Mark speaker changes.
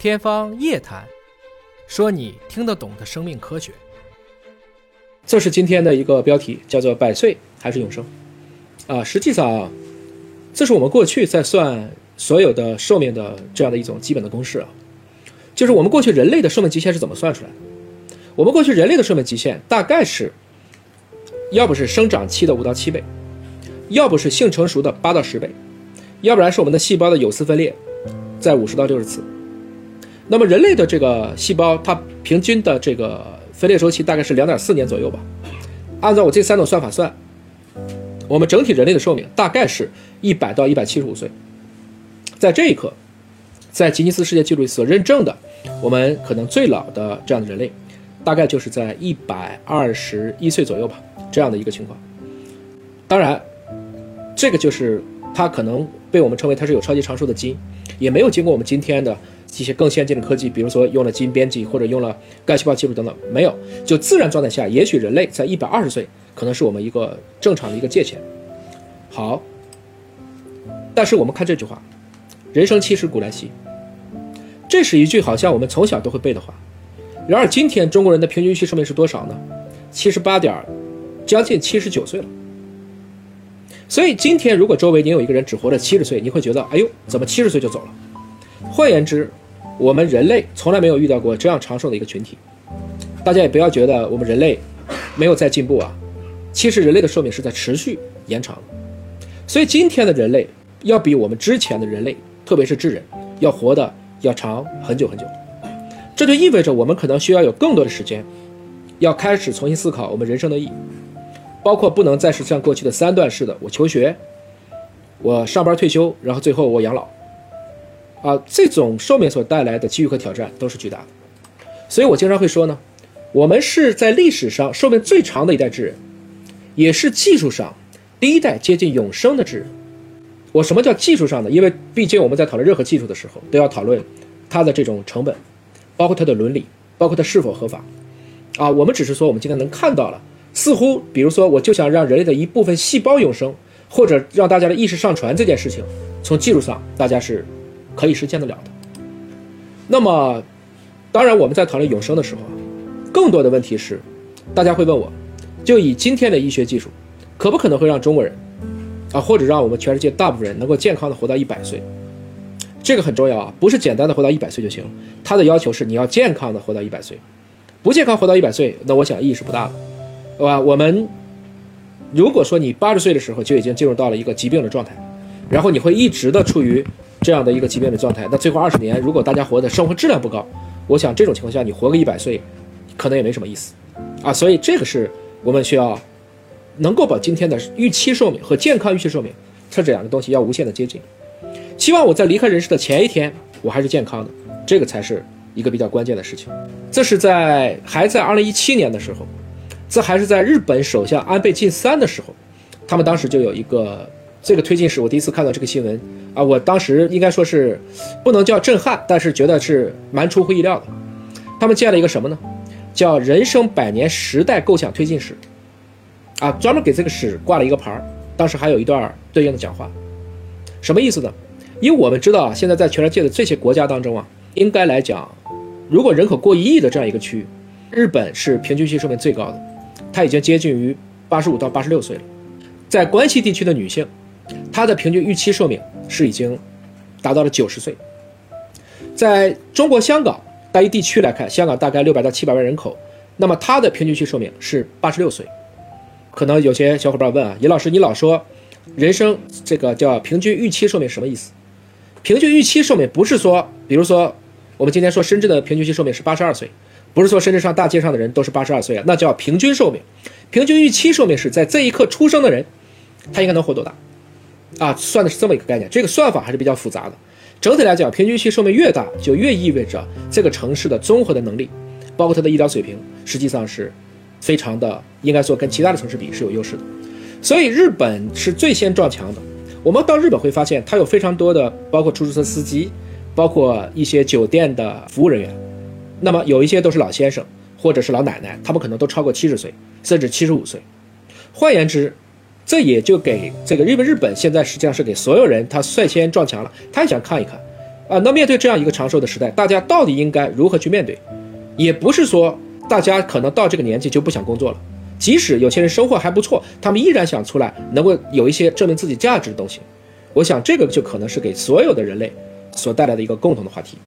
Speaker 1: 天方夜谭，说你听得懂的生命科学。
Speaker 2: 这是今天的一个标题，叫做“百岁还是永生”。啊，实际上啊，这是我们过去在算所有的寿命的这样的一种基本的公式啊。就是我们过去人类的寿命极限是怎么算出来的？我们过去人类的寿命极限大概是，要不是生长期的五到七倍，要不是性成熟的八到十倍，要不然是我们的细胞的有丝分裂在五十到六十次。那么人类的这个细胞，它平均的这个分裂周期大概是两点四年左右吧。按照我这三种算法算，我们整体人类的寿命大概是一百到一百七十五岁。在这一刻，在吉尼斯世界纪录所认证的，我们可能最老的这样的人类，大概就是在一百二十一岁左右吧，这样的一个情况。当然，这个就是它可能被我们称为它是有超级长寿的基因，也没有经过我们今天的。一些更先进的科技，比如说用了基因编辑或者用了干细胞技术等等，没有，就自然状态下，也许人类在一百二十岁可能是我们一个正常的一个界限。好，但是我们看这句话，“人生七十古来稀”，这是一句好像我们从小都会背的话。然而今天中国人的平均预期寿命是多少呢？七十八点，将近七十九岁了。所以今天如果周围你有一个人只活了七十岁，你会觉得，哎呦，怎么七十岁就走了？换言之，我们人类从来没有遇到过这样长寿的一个群体。大家也不要觉得我们人类没有在进步啊，其实人类的寿命是在持续延长。所以今天的人类要比我们之前的人类，特别是智人，要活得要长很久很久。这就意味着我们可能需要有更多的时间，要开始重新思考我们人生的意义，包括不能再是像过去的三段式的：我求学，我上班退休，然后最后我养老。啊，这种寿命所带来的机遇和挑战都是巨大的，所以我经常会说呢，我们是在历史上寿命最长的一代智人，也是技术上第一代接近永生的智人。我什么叫技术上的？因为毕竟我们在讨论任何技术的时候，都要讨论它的这种成本，包括它的伦理，包括它是否合法。啊，我们只是说我们今天能看到了，似乎比如说我就想让人类的一部分细胞永生，或者让大家的意识上传这件事情，从技术上大家是。可以实现得了的。那么，当然我们在讨论永生的时候，更多的问题是，大家会问我，就以今天的医学技术，可不可能会让中国人，啊，或者让我们全世界大部分人能够健康的活到一百岁？这个很重要啊，不是简单的活到一百岁就行。他的要求是你要健康的活到一百岁，不健康活到一百岁，那我想意义是不大的，吧？我们如果说你八十岁的时候就已经进入到了一个疾病的状态，然后你会一直的处于。这样的一个疾病的状态，那最后二十年，如果大家活的生活质量不高，我想这种情况下，你活个一百岁，可能也没什么意思，啊，所以这个是我们需要能够把今天的预期寿命和健康预期寿命，这两个东西要无限的接近。希望我在离开人世的前一天，我还是健康的，这个才是一个比较关键的事情。这是在还在二零一七年的时候，这还是在日本首相安倍晋三的时候，他们当时就有一个这个推进史，我第一次看到这个新闻。啊，我当时应该说是不能叫震撼，但是觉得是蛮出乎意料的。他们建了一个什么呢？叫“人生百年时代构想推进史”，啊，专门给这个史挂了一个牌儿。当时还有一段对应的讲话，什么意思呢？因为我们知道啊，现在在全世界的这些国家当中啊，应该来讲，如果人口过一亿的这样一个区域，日本是平均期寿命最高的，她已经接近于八十五到八十六岁了。在关西地区的女性。她的平均预期寿命是已经达到了九十岁。在中国香港单一地区来看，香港大概六百到七百万人口，那么它的平均期寿命是八十六岁。可能有些小伙伴问啊，尹老师，你老说人生这个叫平均预期寿命什么意思？平均预期寿命不是说，比如说我们今天说深圳的平均期寿命是八十二岁，不是说深圳上大街上的人都是八十二岁啊，那叫平均寿命。平均预期寿命是在这一刻出生的人，他应该能活多大？啊，算的是这么一个概念，这个算法还是比较复杂的。整体来讲，平均期寿命越大，就越意味着这个城市的综合的能力，包括它的医疗水平，实际上是非常的，应该说跟其他的城市比是有优势的。所以日本是最先撞墙的。我们到日本会发现，它有非常多的，包括出租车司机，包括一些酒店的服务人员。那么有一些都是老先生或者是老奶奶他们可能都超过七十岁甚至七十五岁。换言之这也就给这个日本日本现在实际上是给所有人他率先撞墙了他也想看一看。啊那面对这样一个长寿的时代大家到底应该如何去面对？也不是说大家可能到这个年纪就不想工作了即使有些人收获还不错他们依然想出来能够有一些证明自己价值的东西。我想这个就可能是给所有的人类所带来的一个共同的话题。